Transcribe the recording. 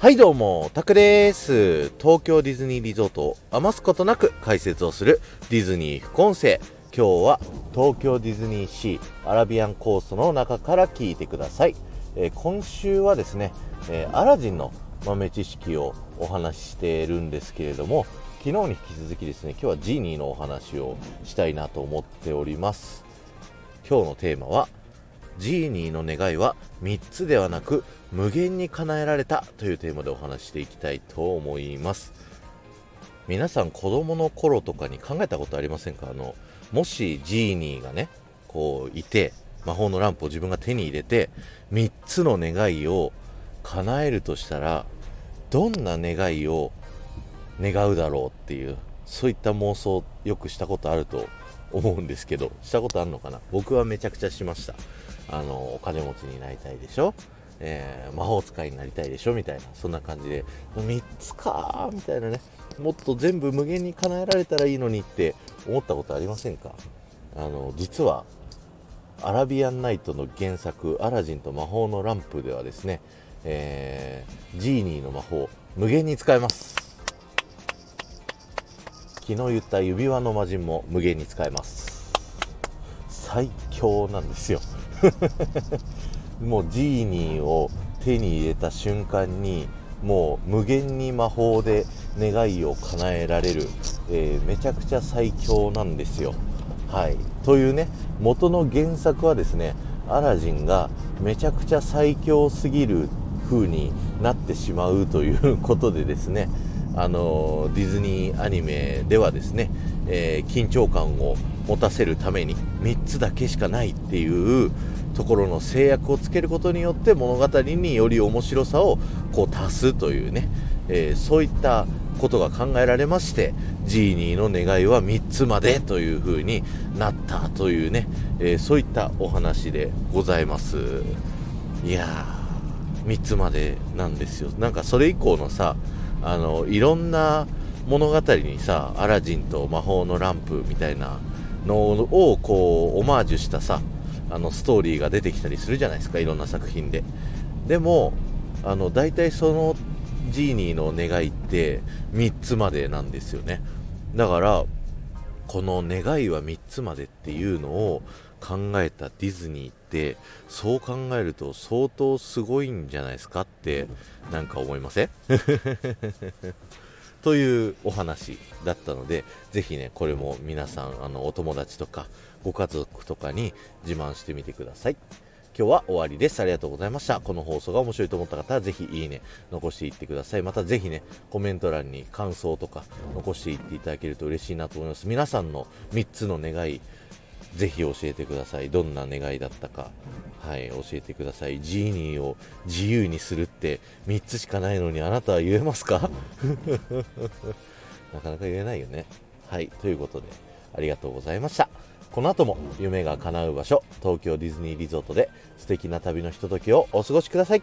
はいどうも、タクです。東京ディズニーリゾートを余すことなく解説をするディズニー副音声。今日は東京ディズニーシーアラビアンコースの中から聞いてください。えー今週はですね、えーアラジンの豆知識をお話ししているんですけれども、昨日に引き続きですね、今日はジーニーのお話をしたいなと思っております。今日のテーマはジーニーの願いは3つではなく無限に叶えられたというテーマでお話していきたいと思います。皆さん子供の頃とかに考えたことありませんか？あのもしジーニーがねこういて魔法のランプを自分が手に入れて3つの願いを叶えるとしたらどんな願いを願うだろうっていうそういった妄想よくしたことあると思うんですけどしたことあるのかな？僕はめちゃくちゃしました。あのお金持ちになりたいでしょ、えー魔法使いになりたいでしょ？みたいなそんな感じで3つかみたいなね。もっと全部無限に叶えられたらいいのにって思ったことありませんか？あの実はアラビアンナイトの原作「アラジンと魔法のランプ」ではですね、えージーニーの魔法無限に使えます。昨日言った指輪の魔人も無限に使えます。最強なんですよ。もうジーニーを手に入れた瞬間にもう無限に魔法で願いを叶えられる、えーめちゃくちゃ最強なんですよ。はい。というね元の原作はですねアラジンがめちゃくちゃ最強すぎる風になってしまうということでですねあのディズニーアニメではですね、えー緊張感を持たせるために3つだけしかないっていうところの制約をつけることによって物語により面白さをこう足すというね、えーそういったことが考えられましてジーニーの願いは3つまでという風になったというね、えーそういったお話でございます。いやー3つまでなんですよ。なんかそれ以降のさあのいろんな物語にさアラジンと魔法のランプみたいなのをこうオマージュしたさあのストーリーが出てきたりするじゃないですかいろんな作品で。でもあの大体そのジーニーの願いって3つまでなんですよね。だからこの願いは3つまでっていうのを考えたディズニーってそう考えると相当すごいんじゃないですかってなんか思いません？というお話だったのでぜひねこれも皆さんあのお友達とかご家族とかに自慢してみてください今日は終わりです。ありがとうございました。この放送が面白いと思った方は、ぜひいいね、残していってください。またぜひね、コメント欄に感想とか残していっていただけると嬉しいなと思います。皆さんの3つの願い、ぜひ教えてください。どんな願いだったか、はい、教えてください。ジーニーを自由にするって3つしかないのにあなたは言えますか？なかなか言えないよね。はい、ということで、ありがとうございました。この後も夢が叶う場所、東京ディズニーリゾートで素敵な旅のひとときをお過ごしください。